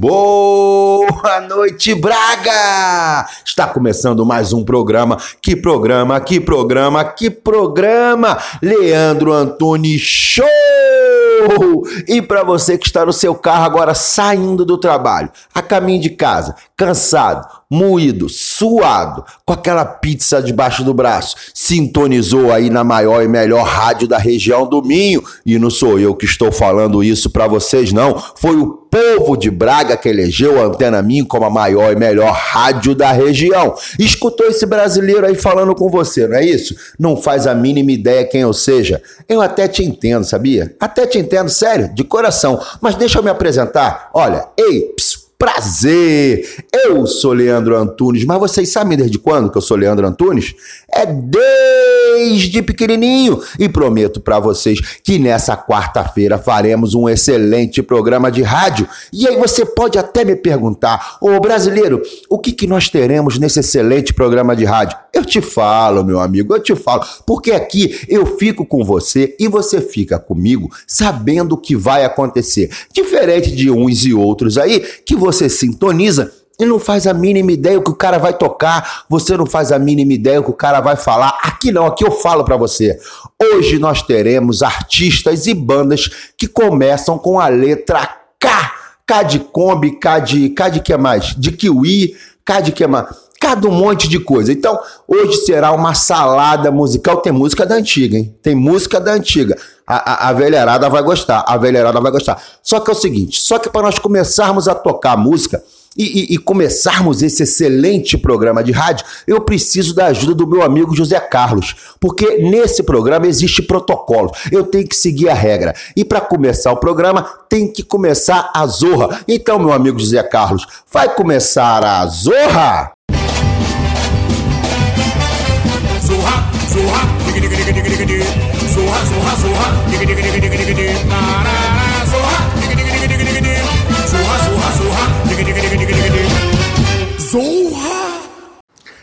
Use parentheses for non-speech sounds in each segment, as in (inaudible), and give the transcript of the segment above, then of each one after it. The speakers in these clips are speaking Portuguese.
Boa noite, Braga! Está começando mais um programa. Que programa, que programa, que programa! Leandro Antunes Show! E para você que está no seu carro agora saindo do trabalho, a caminho de casa, cansado, moído, suado, com aquela pizza debaixo do braço, sintonizou aí na maior e melhor rádio da região do Minho. E não sou eu que estou falando isso para vocês, não. Foi o povo de Braga que elegeu a Antena Minho como a maior e melhor rádio da região. Escutou esse brasileiro aí falando com você, não é isso? Não faz a mínima ideia quem eu seja. Eu até te entendo, sabia? Até te entendo, sério, de coração. Mas deixa eu me apresentar. Olha, ei, psiu, Prazer! Eu sou Leandro Antunes, mas vocês sabem desde quando que eu sou Leandro Antunes? É desde pequenininho e prometo para vocês que nessa quarta-feira faremos um excelente programa de rádio. E aí você pode até me perguntar, ô brasileiro, o que, que nós teremos nesse excelente programa de rádio? Eu te falo, meu amigo, eu te falo, porque aqui eu fico com você e você fica comigo sabendo o que vai acontecer. Diferente de uns e outros aí que você você sintoniza e não faz a mínima ideia o que o cara vai tocar, você não faz a mínima ideia o que o cara vai falar. Aqui não, aqui eu falo para você. Hoje nós teremos artistas e bandas que começam com a letra K. K de Kombi, K de, K de que mais? De Kiwi, K de que mais? Cada um monte de coisa. Então, hoje será uma salada musical. Tem música da antiga, hein? Tem música da antiga. A, a, a velharada vai gostar, a velharada vai gostar. Só que é o seguinte: só que para nós começarmos a tocar música, e, e, e, começarmos esse excelente programa de rádio, eu preciso da ajuda do meu amigo José Carlos, porque nesse programa existe protocolo. Eu tenho que seguir a regra. E para começar o programa, tem que começar a zorra. Então, meu amigo José Carlos, vai começar a zorra? so hot, so hot, digga digga digga digga digga digga, so hot, so hot, so hot, digga digga digga digga digga na na na, so hot, digga digga digga digga digga digga, so hot, so hot, so hot, digga digga digga digga so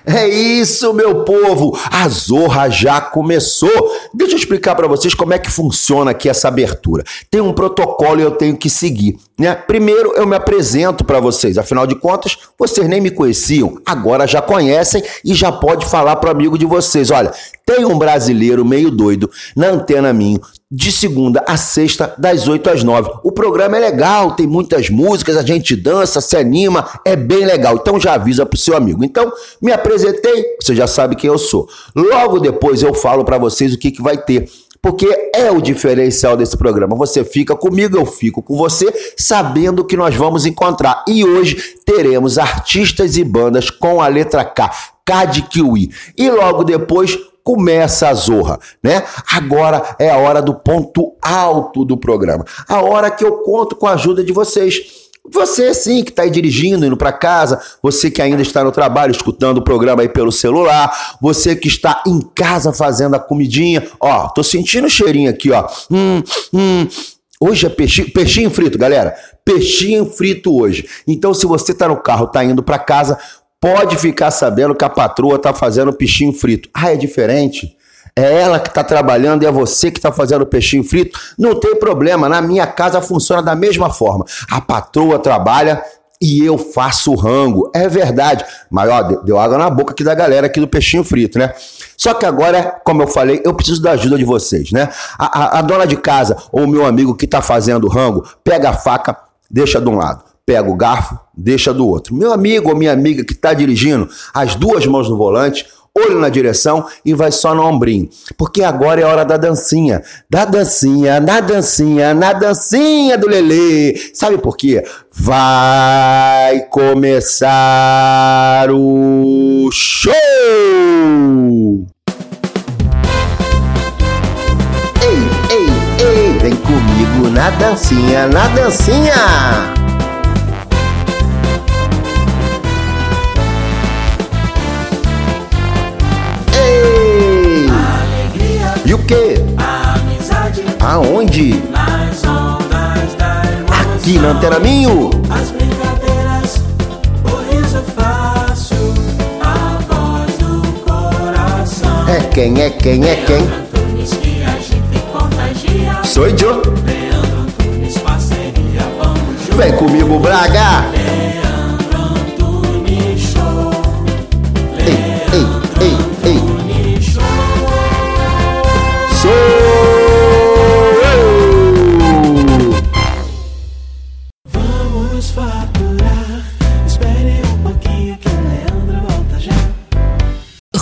É isso, meu povo! A Zorra já começou! Deixa eu explicar para vocês como é que funciona aqui essa abertura. Tem um protocolo e eu tenho que seguir. Né? Primeiro eu me apresento para vocês, afinal de contas, vocês nem me conheciam, agora já conhecem e já pode falar para amigo de vocês. Olha, tem um brasileiro meio doido na Antena Minho, de segunda a sexta, das 8 às 9. O programa é legal, tem muitas músicas, a gente dança, se anima, é bem legal. Então já avisa pro seu amigo. Então, me apresentei, você já sabe quem eu sou. Logo depois eu falo para vocês o que, que vai ter porque é o diferencial desse programa. Você fica comigo, eu fico com você, sabendo que nós vamos encontrar. E hoje teremos artistas e bandas com a letra K, K de Kiwi. E logo depois começa a zorra, né? Agora é a hora do ponto alto do programa. A hora que eu conto com a ajuda de vocês. Você sim que está aí dirigindo, indo para casa, você que ainda está no trabalho escutando o programa aí pelo celular, você que está em casa fazendo a comidinha, ó, tô sentindo o cheirinho aqui, ó. Hum, hum. Hoje é peixinho, peixinho frito, galera. Peixinho frito hoje. Então, se você está no carro, está indo para casa, pode ficar sabendo que a patroa está fazendo peixinho frito. Ah, é diferente? é ela que está trabalhando e é você que está fazendo peixinho frito, não tem problema. Na minha casa funciona da mesma forma. A patroa trabalha e eu faço rango. É verdade. Mas ó, deu água na boca aqui da galera aqui do peixinho frito, né? Só que agora, como eu falei, eu preciso da ajuda de vocês, né? A, a, a dona de casa ou o meu amigo que está fazendo rango, pega a faca, deixa de um lado. Pega o garfo, deixa do outro. Meu amigo ou minha amiga que está dirigindo, as duas mãos no volante, olho na direção e vai só no ombrinho. Porque agora é hora da dancinha. Da dancinha, na dancinha, na dancinha do Lelê. Sabe por quê? Vai começar o show! Ei, ei, ei, vem comigo na dancinha, na dancinha! Quê? A amizade Aonde? nas ondas da emoção. Aqui na Antena Minho. As brincadeiras, o riso fácil, a voz do coração. É quem, é quem, é quem? Antunes que agita e contagia. Sou eu. Leandro Antunes, parceria, vamos juntos. Vem comigo, Braga. Leandro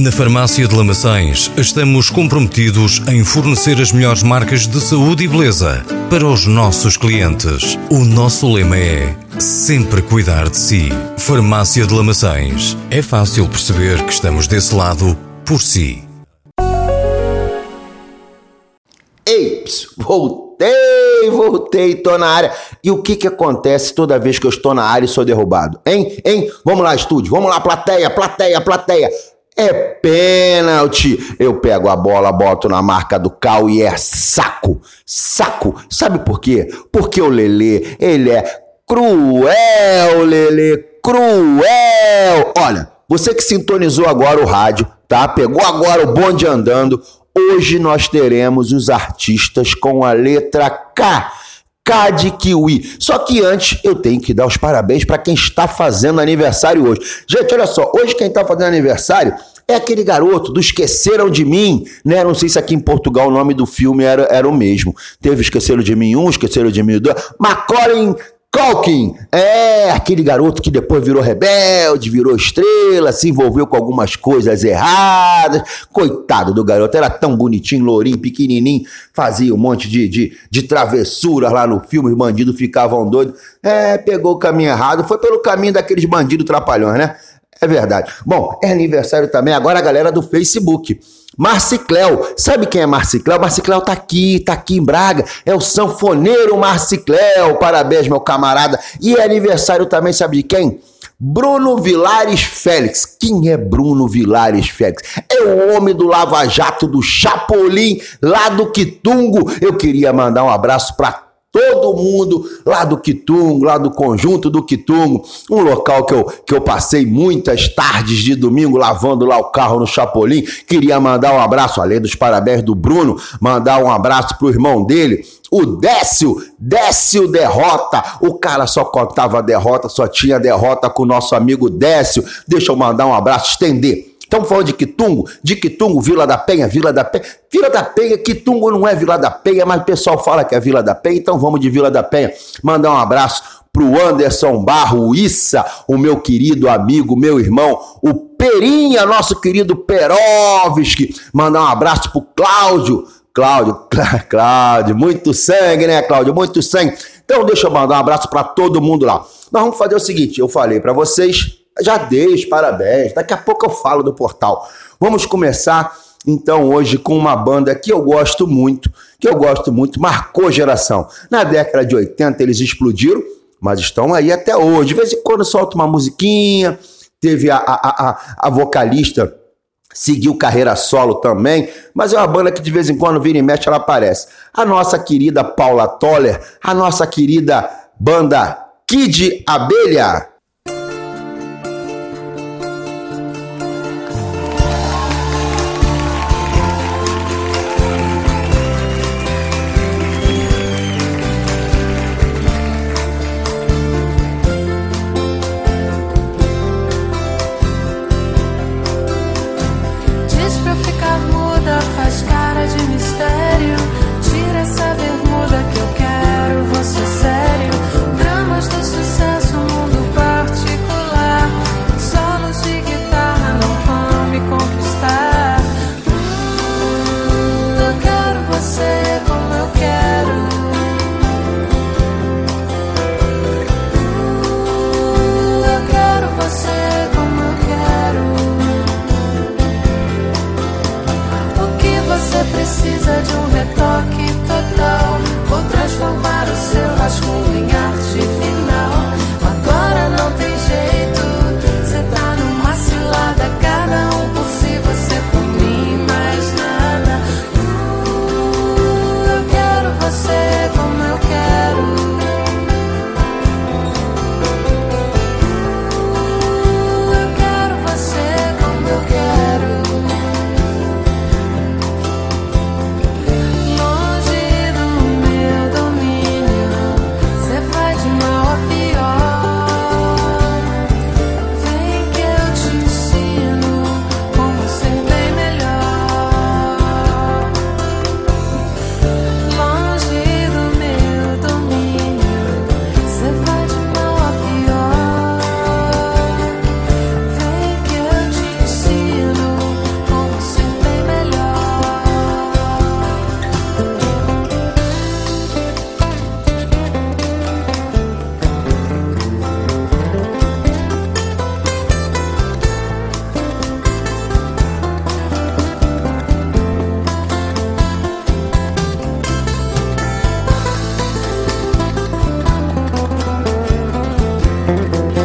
Na Farmácia de Lamaçães, estamos comprometidos em fornecer as melhores marcas de saúde e beleza para os nossos clientes. O nosso lema é sempre cuidar de si. Farmácia de Lamaçães. É fácil perceber que estamos desse lado por si. Ei, voltei, voltei, tô na área. E o que que acontece toda vez que eu estou na área e sou derrubado? Hein? Hein? Vamos lá, estúdio. Vamos lá, plateia, plateia, plateia. É pênalti. Eu pego a bola, boto na marca do Cal e é saco. Saco. Sabe por quê? Porque o Lelê, ele é cruel, Lelê, cruel. Olha, você que sintonizou agora o rádio, tá? Pegou agora o bonde andando. Hoje nós teremos os artistas com a letra K. K de Kiwi. Só que antes eu tenho que dar os parabéns para quem está fazendo aniversário hoje. Gente, olha só, hoje quem está fazendo aniversário é aquele garoto do Esqueceram de Mim, né? Não sei se aqui em Portugal o nome do filme era, era o mesmo. Teve Esqueceram de Mim 1, Esqueceram de Mim 2. Macaulay Culkin, é aquele garoto que depois virou rebelde, virou estrela, se envolveu com algumas coisas erradas. Coitado do garoto, era tão bonitinho, lourinho, pequenininho, fazia um monte de, de, de travessuras lá no filme, os bandidos ficavam doidos. É, pegou o caminho errado, foi pelo caminho daqueles bandidos trapalhões, né? É verdade. Bom, é aniversário também agora a galera do Facebook. Marcicléu, sabe quem é Marcicléu? Marcicléu tá aqui, tá aqui em Braga, é o sanfoneiro Marcicléu, parabéns meu camarada. E é aniversário também, sabe de quem? Bruno Vilares Félix. Quem é Bruno Vilares Félix? É o homem do Lava Jato do Chapolin, lá do Quitungo. Eu queria mandar um abraço para todo mundo lá do Quitungo, lá do conjunto do Quitungo, um local que eu, que eu passei muitas tardes de domingo lavando lá o carro no Chapolin. Queria mandar um abraço, além dos parabéns do Bruno, mandar um abraço pro irmão dele, o Décio, Décio Derrota. O cara só contava derrota, só tinha derrota com o nosso amigo Décio. Deixa eu mandar um abraço, estender. Estamos falando de Quitungo, de Quitungo, Vila da Penha, Vila da Penha. Vila da Penha, Quitungo não é Vila da Penha, mas o pessoal fala que é Vila da Penha, então vamos de Vila da Penha. Mandar um abraço pro Anderson Barro, Issa, o meu querido amigo, meu irmão, o Perinha, nosso querido Perovski. Mandar um abraço pro Cláudio. Cláudio, Clá- (laughs) Cláudio, muito sangue, né, Cláudio? Muito sangue. Então deixa eu mandar um abraço para todo mundo lá. Nós vamos fazer o seguinte, eu falei para vocês, já dei os parabéns. Daqui a pouco eu falo do portal. Vamos começar então hoje com uma banda que eu gosto muito, que eu gosto muito, marcou geração. Na década de 80 eles explodiram, mas estão aí até hoje. De vez em quando solta uma musiquinha. Teve a, a, a, a vocalista seguiu carreira solo também, mas é uma banda que de vez em quando vira e mexe ela aparece. A nossa querida Paula Toller, a nossa querida banda Kid Abelha. Eu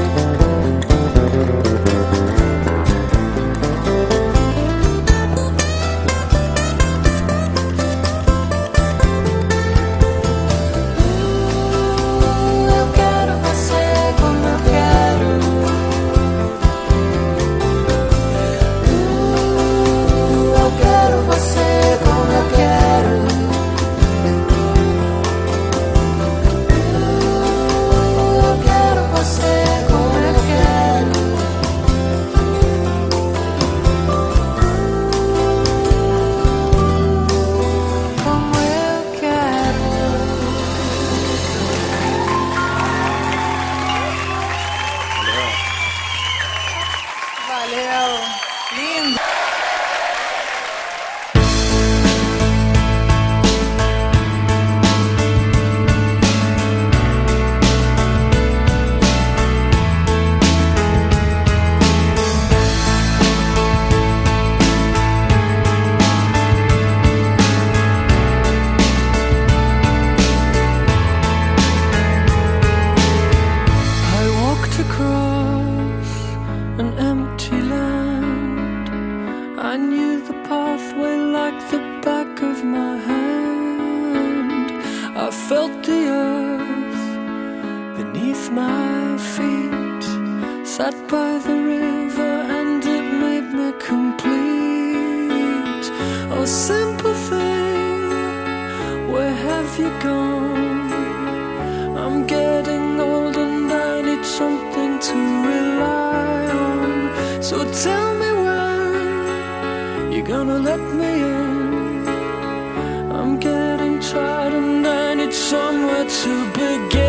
to begin.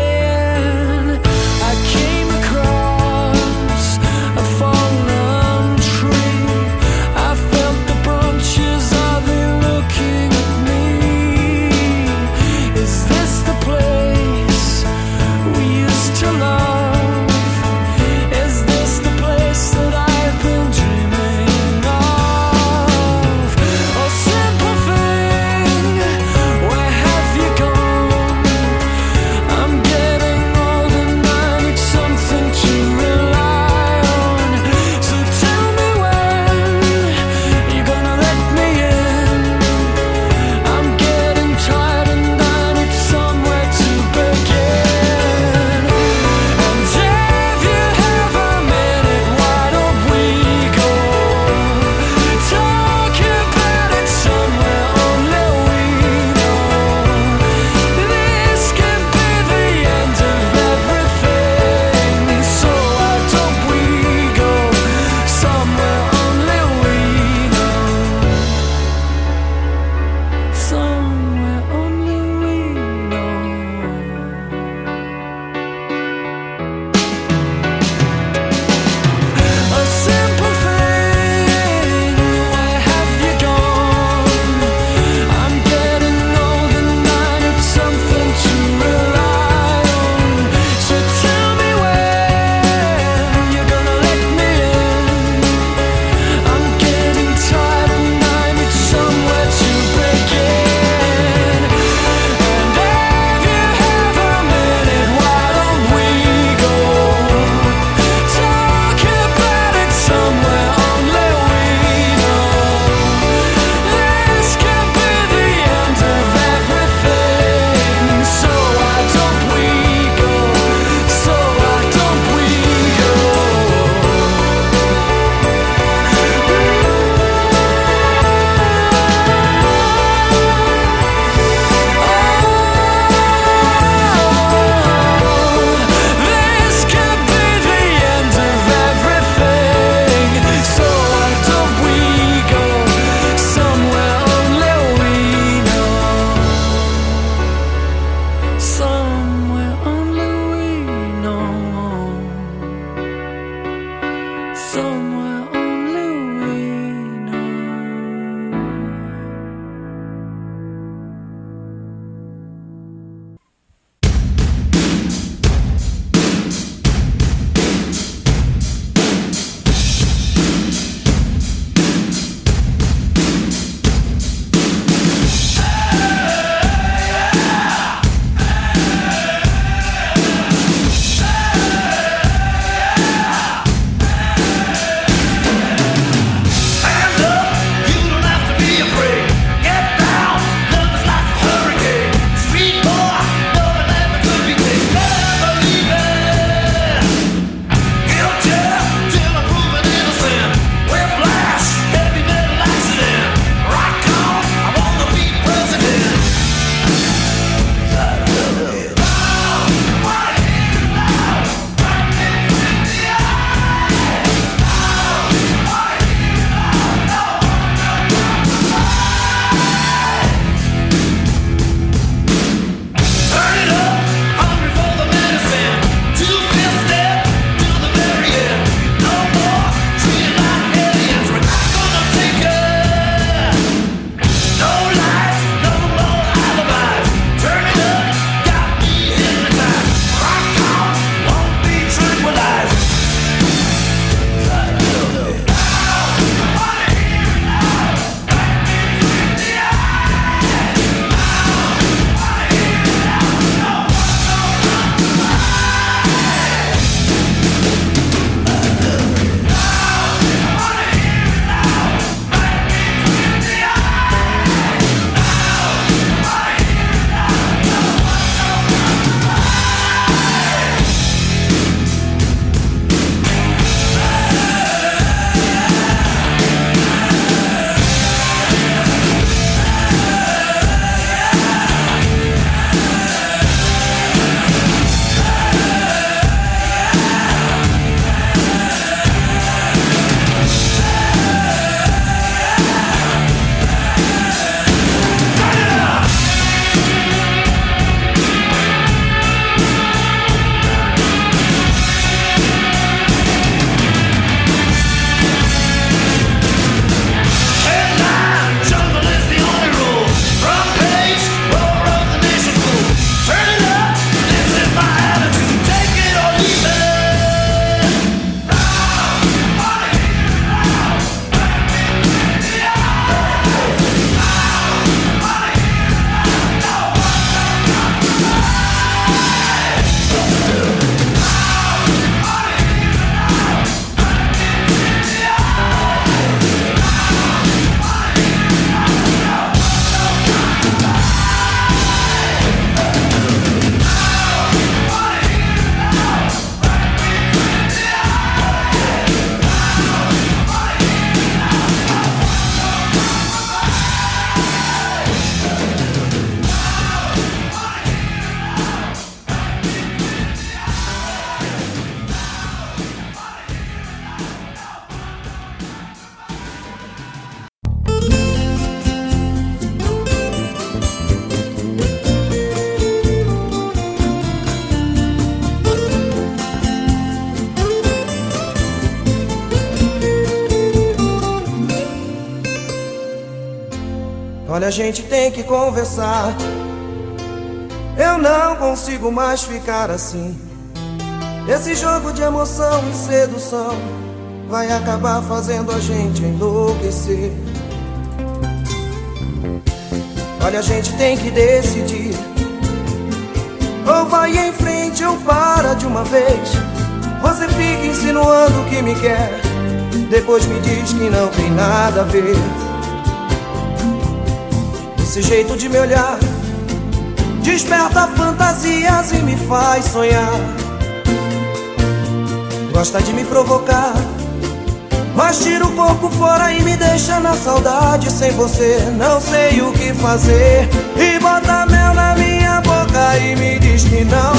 Gente tem que conversar. Eu não consigo mais ficar assim. Esse jogo de emoção e sedução vai acabar fazendo a gente enlouquecer. Olha, a gente tem que decidir. Ou vai em frente ou para de uma vez. Você fica insinuando que me quer. Depois me diz que não tem nada a ver. Esse jeito de me olhar desperta fantasias e me faz sonhar. Gosta de me provocar, mas tira o corpo fora e me deixa na saudade. Sem você, não sei o que fazer. E bota mel na minha boca e me diz que não.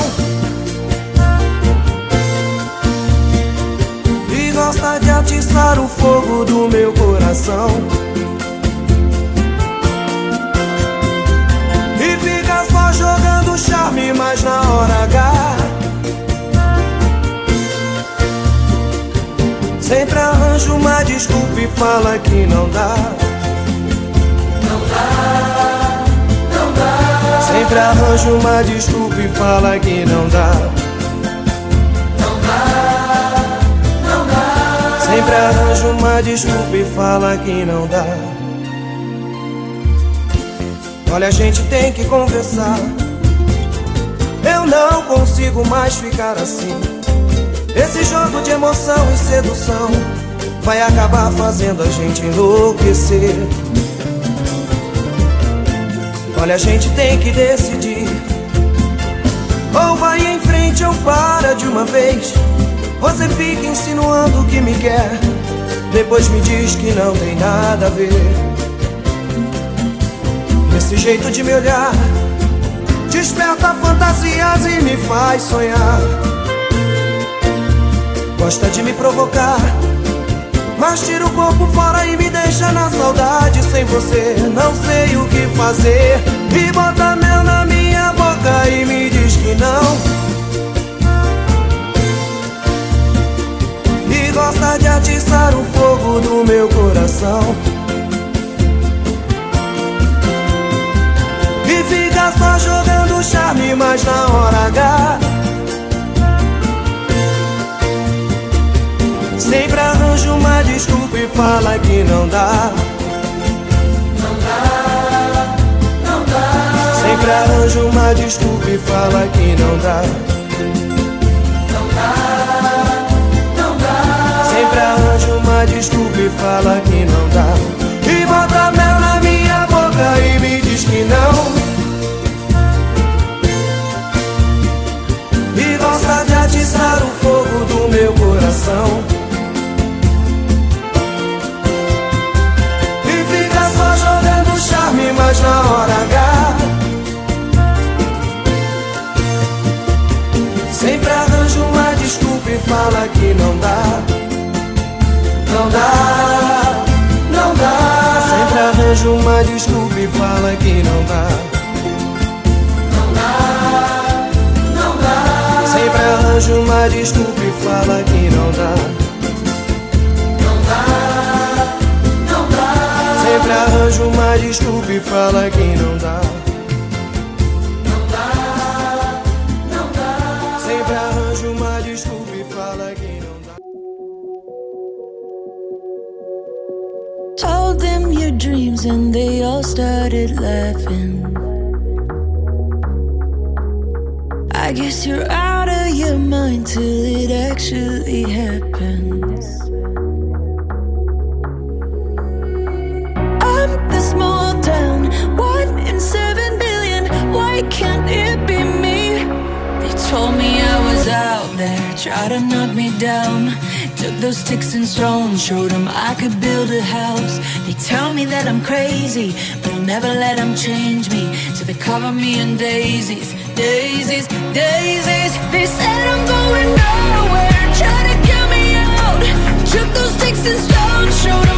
E gosta de atiçar o fogo do meu coração. Charme, mas na hora H. Sempre arranja uma desculpa e fala que não dá. Não dá, não dá. Sempre arranja uma desculpa e fala que não dá. Não dá, não dá. Sempre arranja uma desculpa e fala que não dá. Olha, a gente tem que conversar. Eu não consigo mais ficar assim. Esse jogo de emoção e sedução vai acabar fazendo a gente enlouquecer. Olha, a gente tem que decidir. Ou vai em frente ou para de uma vez. Você fica insinuando que me quer. Depois me diz que não tem nada a ver. Esse jeito de me olhar desperta fantasias e me faz sonhar. Gosta de me provocar, mas tira o corpo fora e me deixa na saudade. Sem você, não sei o que fazer. E bota mel na minha boca e me diz que não. E gosta de atiçar o fogo do meu coração. E fica só jogando charme, mas na hora H. Sempre arranja uma desculpa e fala que não dá. Não dá, não dá. Sempre arranja uma desculpa e fala que não dá. Não dá, não dá. Sempre arranja uma desculpa e fala que não dá. E bota mel crazy, but I'll never let them change me. So they cover me in daisies, daisies, daisies. They said I'm going nowhere, try to count me out. Took those sticks and stones, showed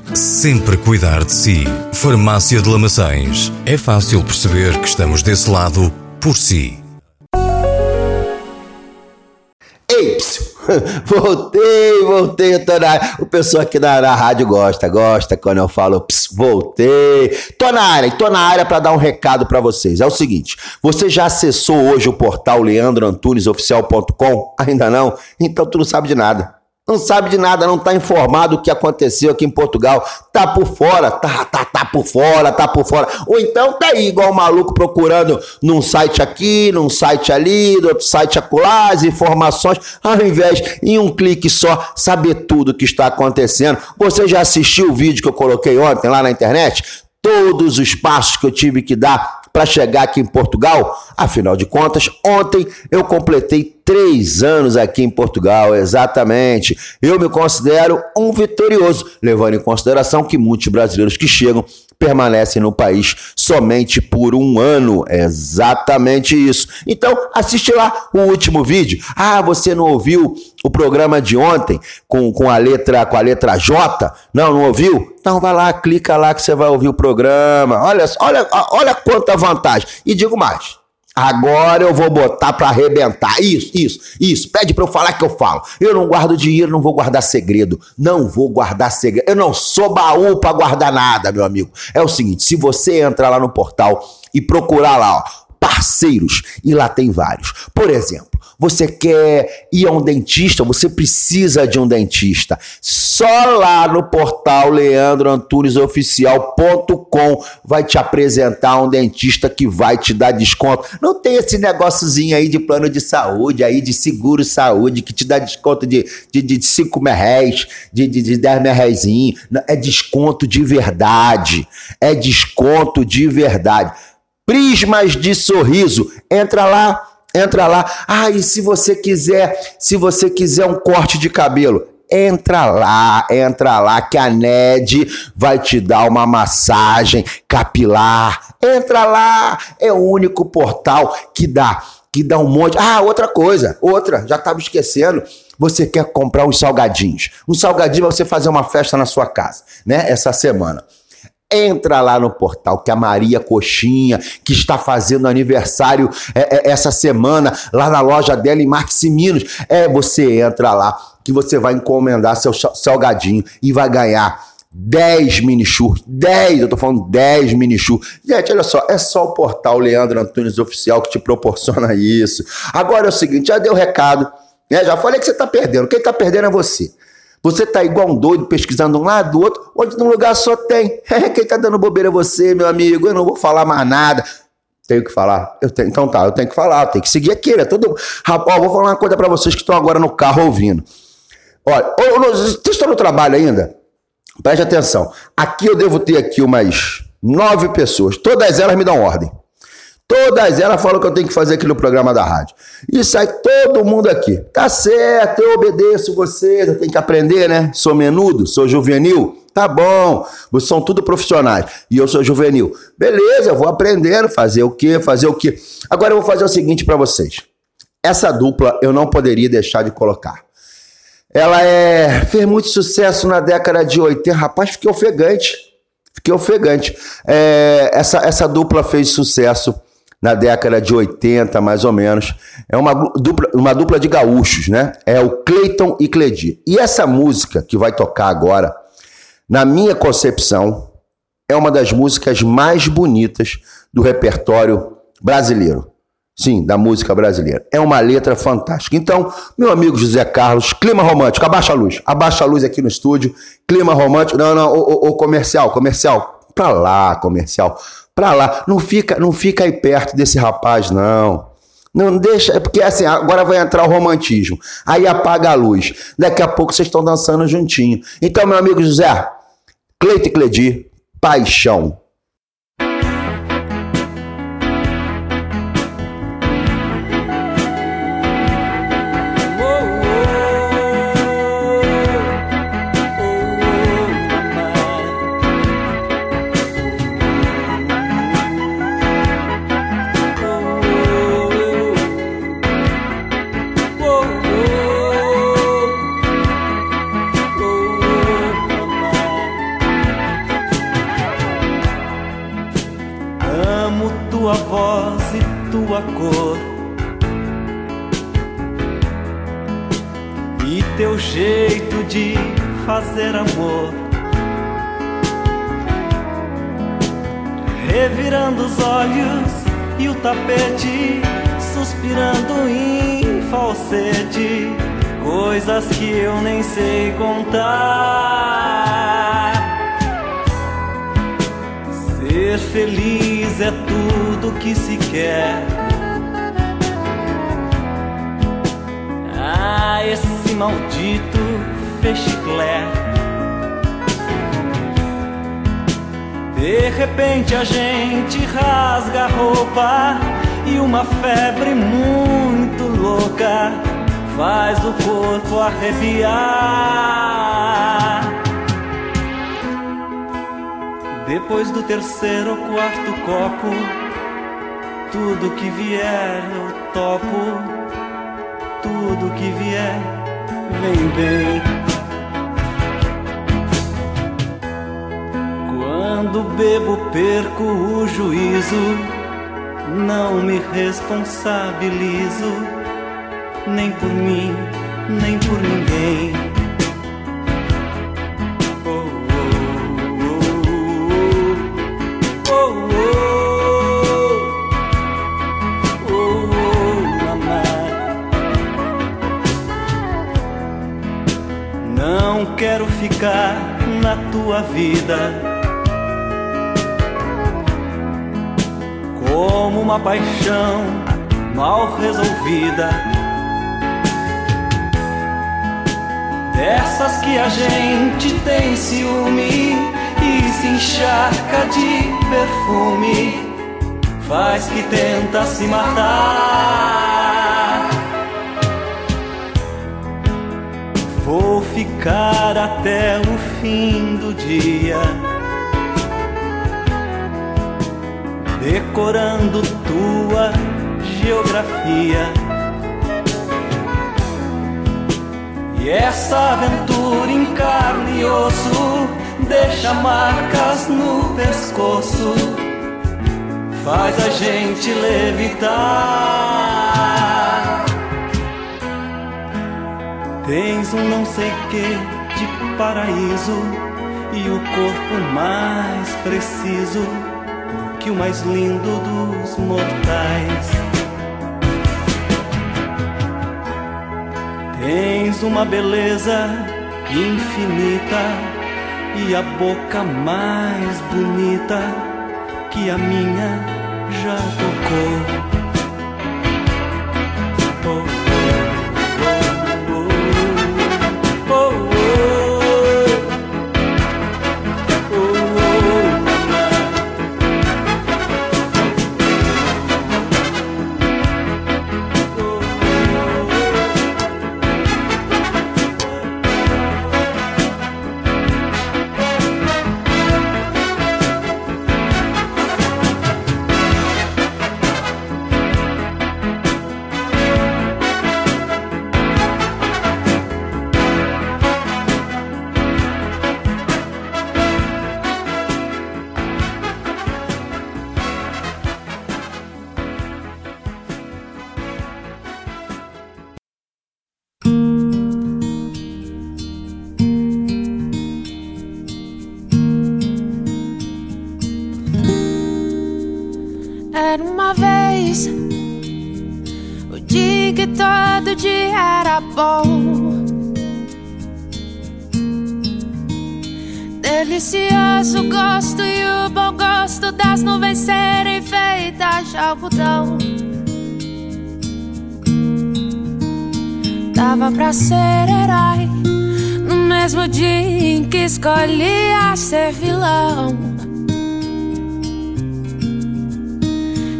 sempre cuidar de si. Farmácia de Lamaçães. É fácil perceber que estamos desse lado por si. Ei, psiu. (laughs) voltei, voltei, tô na. O pessoal aqui na, na rádio gosta, gosta quando eu falo, psiu, voltei. Tô na área, tô na área para dar um recado para vocês. É o seguinte, você já acessou hoje o portal leandroantunesoficial.com? Ainda não? Então tu não sabe de nada. Não sabe de nada, não tá informado o que aconteceu aqui em Portugal. Tá por fora, tá, tá, tá por fora, tá por fora. Ou então tá aí, igual maluco procurando num site aqui, num site ali, no outro site acolá, as informações, ao invés em um clique só saber tudo o que está acontecendo. Você já assistiu o vídeo que eu coloquei ontem lá na internet? Todos os passos que eu tive que dar para chegar aqui em Portugal? Afinal de contas, ontem eu completei três anos aqui em Portugal, exatamente. Eu me considero um vitorioso, levando em consideração que muitos brasileiros que chegam permanecem no país somente por um ano. É exatamente isso. Então, assiste lá o último vídeo. Ah, você não ouviu o programa de ontem com, com a letra com a letra J? Não, não ouviu? Então vai lá, clica lá que você vai ouvir o programa. Olha, olha, olha quanta vantagem. E digo mais. Agora eu vou botar para arrebentar. Isso, isso, isso. Pede para eu falar que eu falo. Eu não guardo dinheiro, não vou guardar segredo. Não vou guardar segredo. Eu não sou baú para guardar nada, meu amigo. É o seguinte, se você entrar lá no portal e procurar lá, ó, parceiros, e lá tem vários. Por exemplo, você quer ir a um dentista, você precisa de um dentista. Só lá no portal leandroantunesoficial.com vai te apresentar um dentista que vai te dar desconto. Não tem esse negóciozinho aí de plano de saúde, aí de seguro saúde, que te dá desconto de, de, de 5 mil reais, de, de, de 10 mil reais. É desconto de verdade. É desconto de verdade. Prismas de sorriso. Entra lá, entra lá. Ah, e se você quiser, se você quiser um corte de cabelo, entra lá, entra lá que a NED vai te dar uma massagem capilar. Entra lá, é o único portal que dá que dá um monte. Ah, outra coisa, outra, já estava esquecendo. Você quer comprar uns salgadinhos. Um salgadinho para você fazer uma festa na sua casa, né? Essa semana. Entra lá no portal que a Maria Coxinha, que está fazendo aniversário é, é, essa semana, lá na loja dela em Maximinos. É, você entra lá que você vai encomendar seu salgadinho e vai ganhar 10 mini churros, 10, eu tô falando 10 mini churros. Gente, olha só, é só o portal Leandro Antunes Oficial que te proporciona isso. Agora é o seguinte, já deu recado, né? Já falei que você tá perdendo. Quem tá perdendo é você. Você tá igual um doido pesquisando um lado do outro, onde num lugar só tem. (laughs) Quem tá dando bobeira é você, meu amigo. Eu não vou falar mais nada. Tenho que falar? Eu tenho, então tá, eu tenho que falar, tenho que seguir aqui, né? Todo, rapaz, vou falar uma coisa para vocês que estão agora no carro ouvindo. Olha, vocês estão no trabalho ainda? Preste atenção. Aqui eu devo ter aqui umas nove pessoas. Todas elas me dão ordem. Todas elas falam que eu tenho que fazer aqui no programa da rádio. E sai todo mundo aqui. Tá certo, eu obedeço vocês, eu tenho que aprender, né? Sou menudo, sou juvenil. Tá bom, vocês são tudo profissionais. E eu sou juvenil. Beleza, eu vou aprendendo, fazer o quê, fazer o quê. Agora eu vou fazer o seguinte para vocês. Essa dupla eu não poderia deixar de colocar. Ela é, fez muito sucesso na década de 80. Rapaz, fiquei ofegante. Fiquei ofegante. É, essa, essa dupla fez sucesso na década de 80, mais ou menos. É uma dupla, uma dupla de gaúchos, né? É o Cleiton e Cledir. E essa música que vai tocar agora, na minha concepção, é uma das músicas mais bonitas do repertório brasileiro. Sim, da música brasileira. É uma letra fantástica. Então, meu amigo José Carlos, clima romântico, abaixa a luz. Abaixa a luz aqui no estúdio. Clima romântico. Não, não, o comercial, comercial. Pra lá, comercial pra lá. Não fica, não fica aí perto desse rapaz, não. Não deixa, é porque assim, agora vai entrar o romantismo. Aí apaga a luz. Daqui a pouco vocês estão dançando juntinho. Então, meu amigo José, Cleito e Cledi, paixão. Fechiclé. De repente a gente rasga a roupa e uma febre muito louca faz o corpo arrepiar. Depois do terceiro ou quarto copo, tudo que vier eu topo, tudo que vier vem bem. Quando bebo, perco o juízo, não me responsabilizo, nem por mim, nem por ninguém. Oh, oh, oh. Não quero ficar na tua vida. Como uma paixão mal resolvida. Dessas que a gente tem ciúme e se encharca de perfume, faz que tenta se matar. Vou ficar até o fim do dia. Decorando tua geografia. E essa aventura em carne e osso deixa marcas no pescoço, faz a gente levitar. Tens um não sei que de paraíso e o corpo mais preciso que o mais lindo dos mortais. Tens uma beleza infinita e a boca mais bonita que a minha já tocou. Vilão.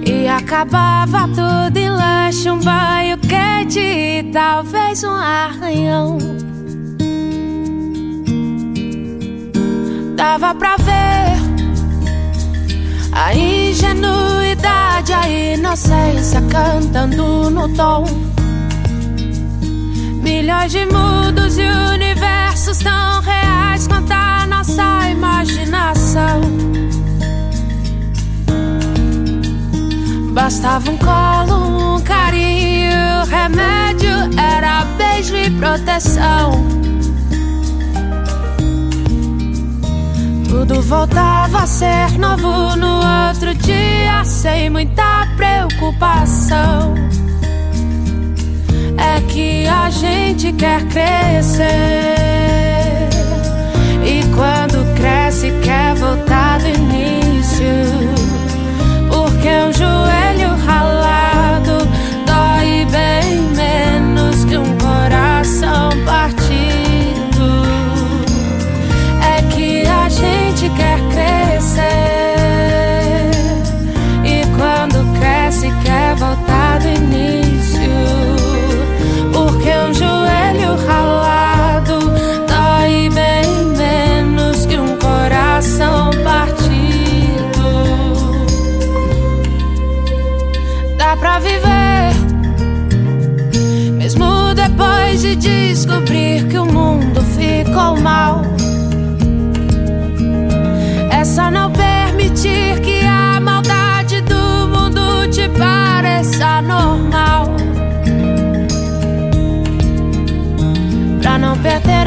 E acabava tudo em lanche, um banho quente e talvez um arranhão. Dava pra ver a ingenuidade, a inocência cantando no tom. Milhões de mundos e universos tão reais quanto nossa imaginação. Bastava um colo, um carinho, o remédio era beijo e proteção. Tudo voltava a ser novo no outro dia, sem muita preocupação. É que a gente quer crescer. Quando cresce, quer voltar do início. Porque é um joelho. normal. É só não permitir que a maldade do mundo te pareça normal. Pra não perder.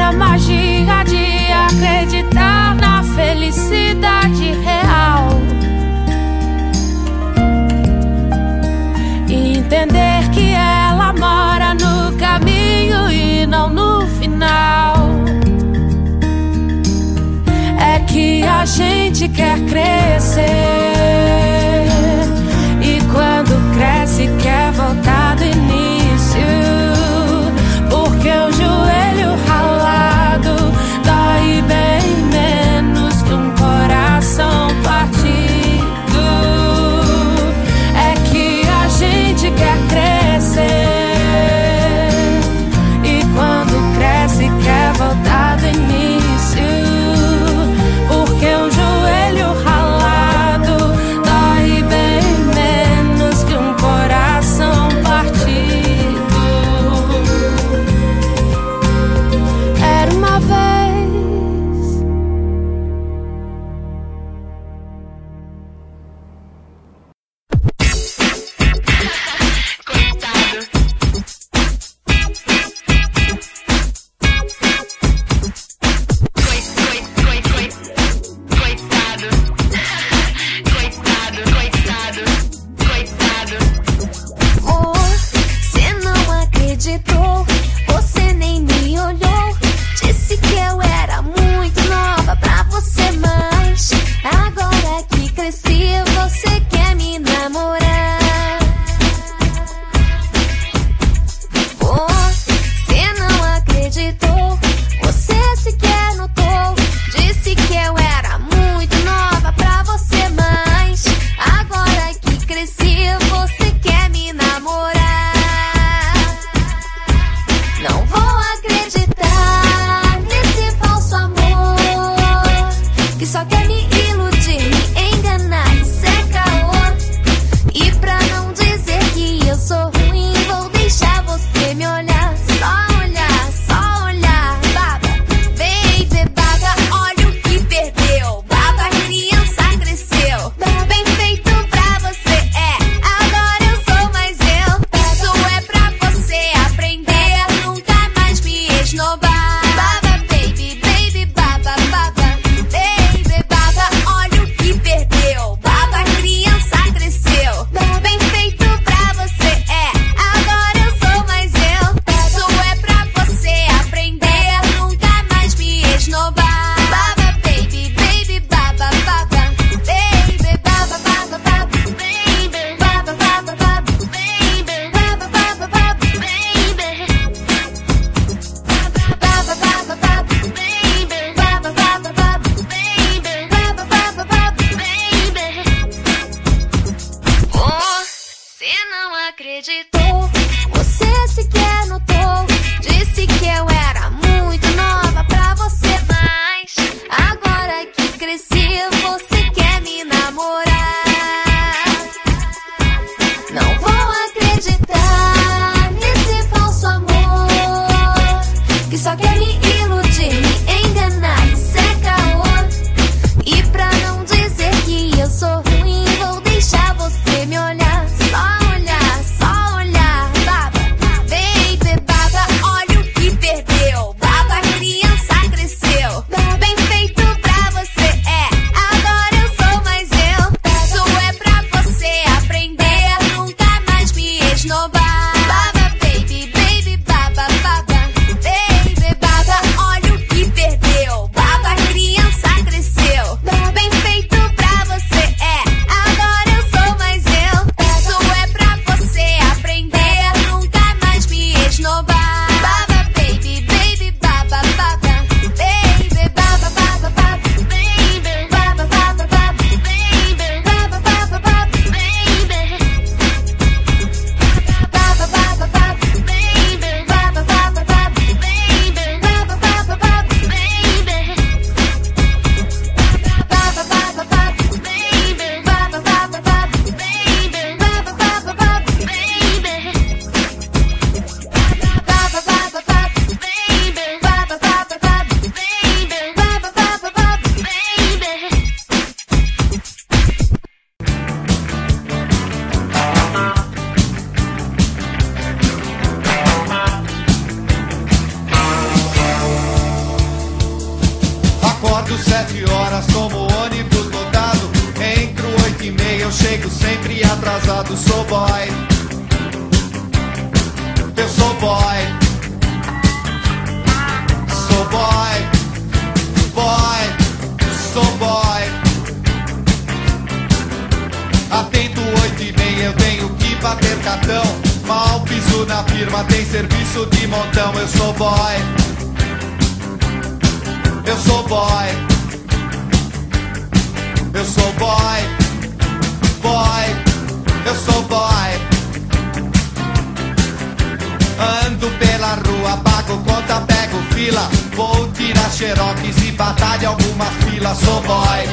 Ando pela rua, pago conta, pego fila. Vou tirar xerox e batalha algumas filas. Sou boy,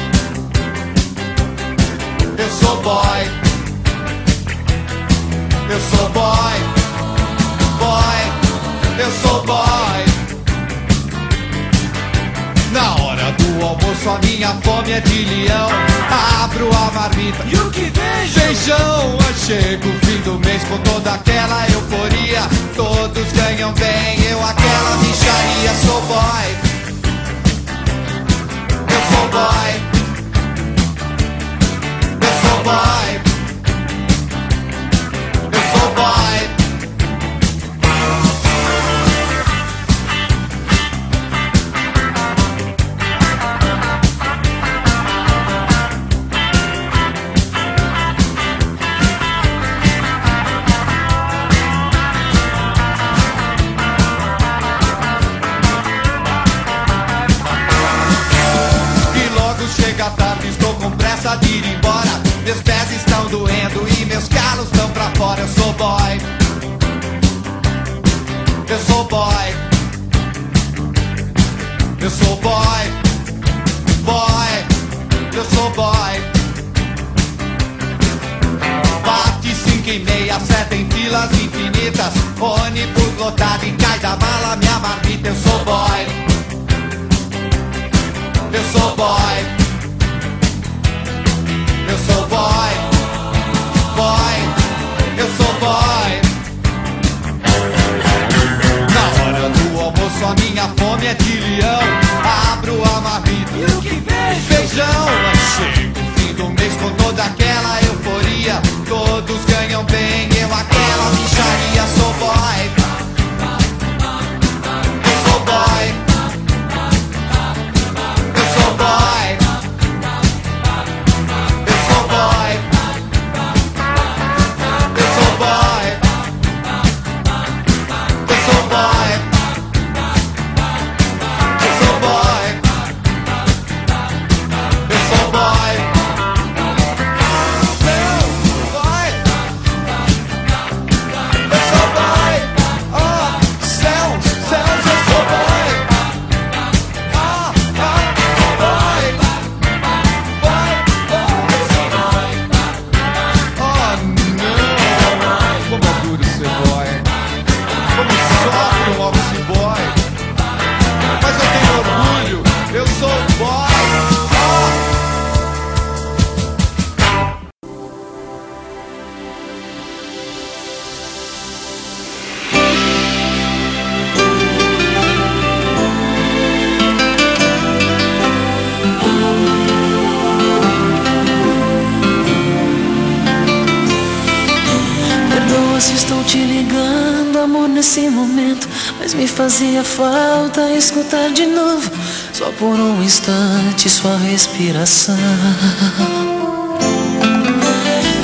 eu sou boy, eu sou boy, boy, eu sou boy. Na hora do almoço a minha fome é de leão. Abro a marmita e o que vejo? Feijão. O fim do mês com toda aquela euforia. Todos ganham bem, eu aquela bicharia. Sou boy. Eu sou boy. Eu sou boy. toda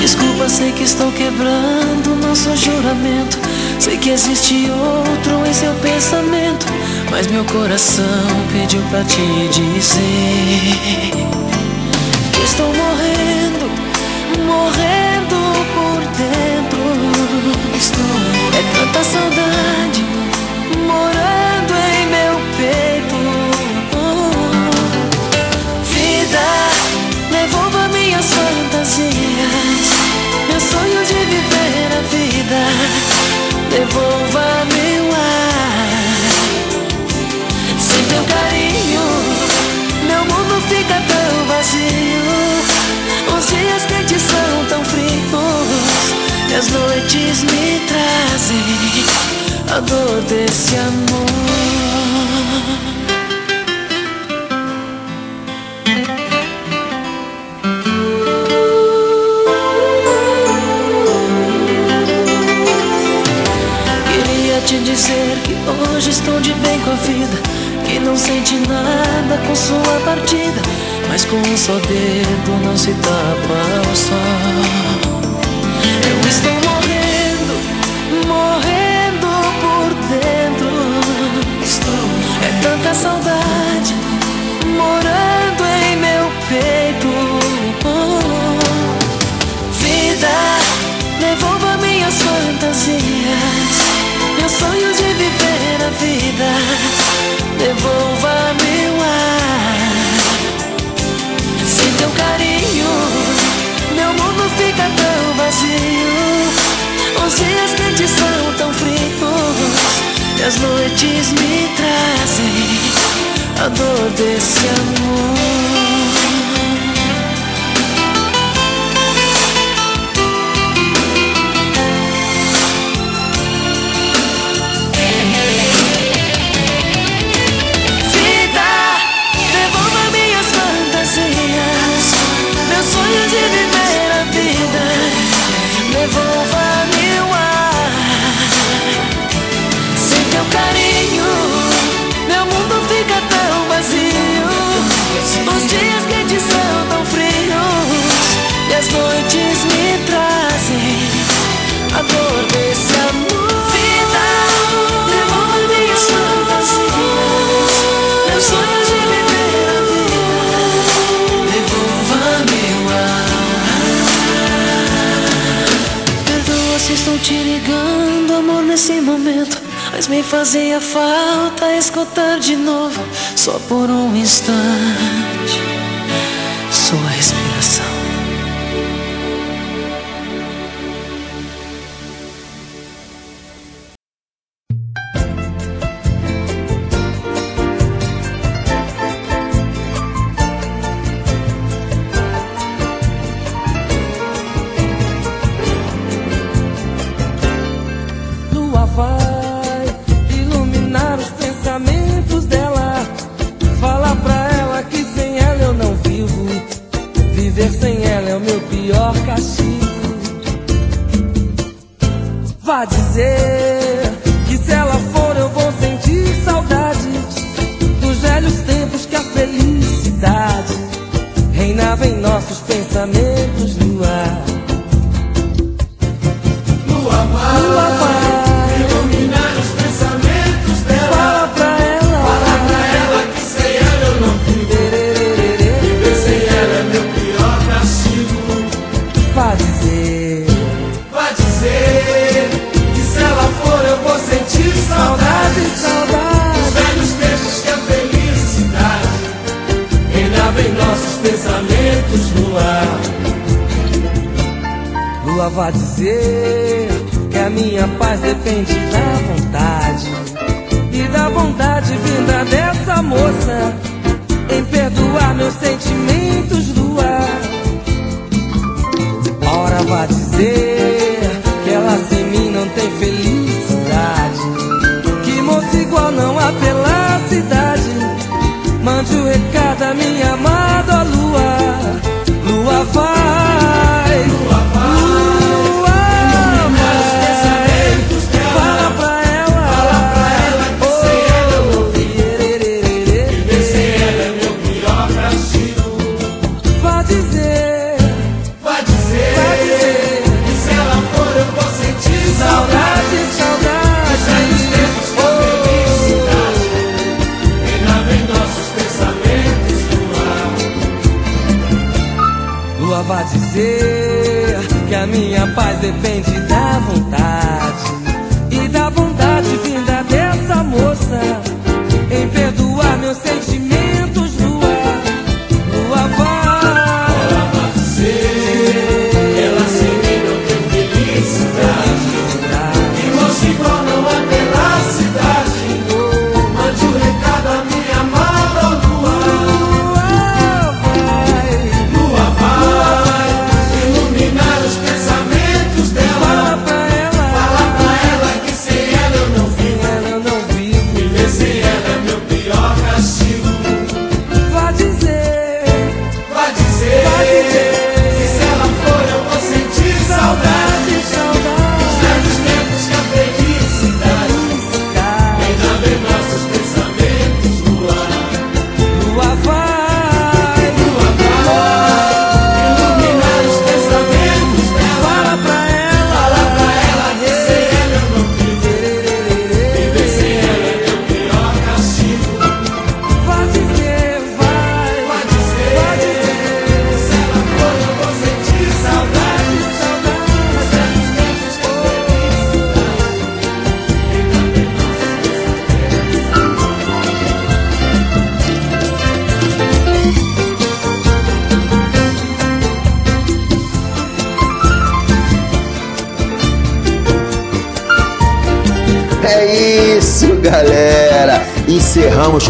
Desculpa, sei que estou quebrando nosso juramento. Sei que existe outro em seu pensamento. Mas meu coração pediu pra te dizer: que Estou morrendo, morrendo por dentro. Estou, é tanta saudade dor desse amor. Queria te dizer que hoje estou de bem com a vida, que não sente nada com sua partida, mas com um só dedo não se tapa o sol. Eu estou saudade morando em meu peito. Oh, vida devolva minhas fantasias, meu sonho de viver a vida. Devolva-me o ar. Sem teu carinho, meu mundo fica tão vazio. Os dias quentes são tão frios e as noites me a dor desse amor. fazia falta escutar de novo, só por um instante. brilhava em nossos pensamentos no ar. Lua vai dizer que a minha paz depende da vontade e da vontade vinda dessa moça em perdoar meus sentimentos, Lua. A hora vai dizer que ela sem mim não tem felicidade, que moço igual não há pela cidade. Mande o um recado, minha amada lua, lua vai. Lua vai. dizer que a minha paz depende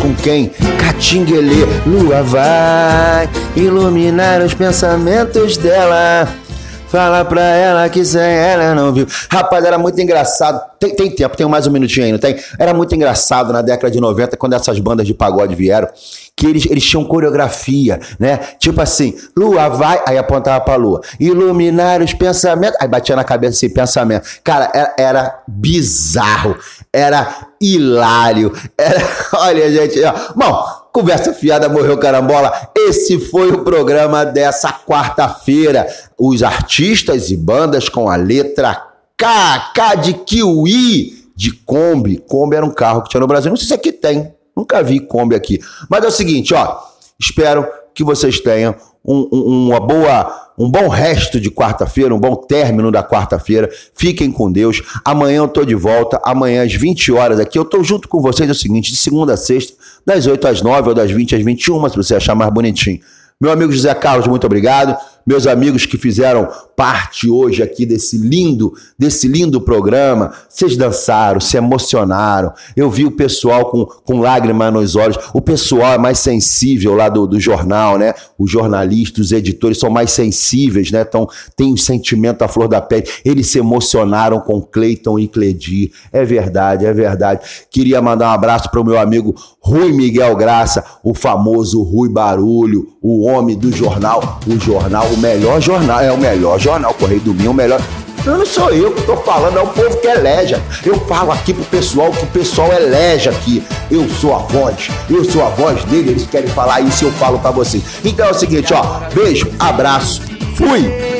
com quem? Catinguelê. Lua vai iluminar os pensamentos dela. Fala pra ela que sem ela não viu. Rapaz, era muito engraçado. Tem, tem tempo, tem mais um minutinho aí, não tem? Era muito engraçado na década de 90, quando essas bandas de pagode vieram, que eles, eles tinham coreografia, né? Tipo assim, lua vai, aí apontava pra lua. Iluminar os pensamentos, aí batia na cabeça assim, pensamento. Cara, era, era bizarro, era hilário, era, (laughs) olha gente, ó. bom, Conversa fiada, morreu carambola. Esse foi o programa dessa quarta-feira. Os artistas e bandas com a letra K, K de Kiwi, de Kombi. Kombi era um carro que tinha no Brasil. Não sei se aqui tem. Nunca vi Kombi aqui. Mas é o seguinte, ó. Espero que vocês tenham um- um- uma boa, um bom resto de quarta-feira, um bom término da quarta-feira. Fiquem com Deus. Amanhã eu tô de volta, amanhã às 20 horas aqui. Eu tô junto com vocês, é o seguinte, de segunda a sexta, das 8 às 9 ou das 20 às 21, se você achar mais bonitinho. Meu amigo José Carlos, muito obrigado. Meus amigos que fizeram parte hoje aqui desse lindo, desse lindo programa, vocês dançaram, se emocionaram. Eu vi o pessoal com, com lágrimas nos olhos. O pessoal é mais sensível lá do, do jornal, né? Os jornalistas, os editores são mais sensíveis, né? Então, tem um sentimento à flor da pele. Eles se emocionaram com Cleiton e Cledi. É verdade, é verdade. Queria mandar um abraço para o meu amigo Rui Miguel Graça, o famoso Rui Barulho, o homem do jornal, o jornal, o melhor jornal, é o melhor jornal, Correio do Minho, o melhor. Não, não sou eu que tô falando, é o povo que elege. Eu falo aqui pro pessoal que o pessoal elege aqui. Eu sou a voz, eu sou a voz dele, eles querem falar isso eu falo pra vocês. Então é o seguinte, ó, beijo, abraço, fui!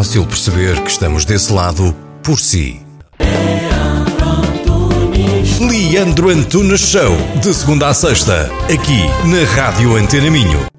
fácil perceber que estamos desse lado por si. Leandro Antunes Show, de segunda a sexta, aqui na Rádio Antena Minho.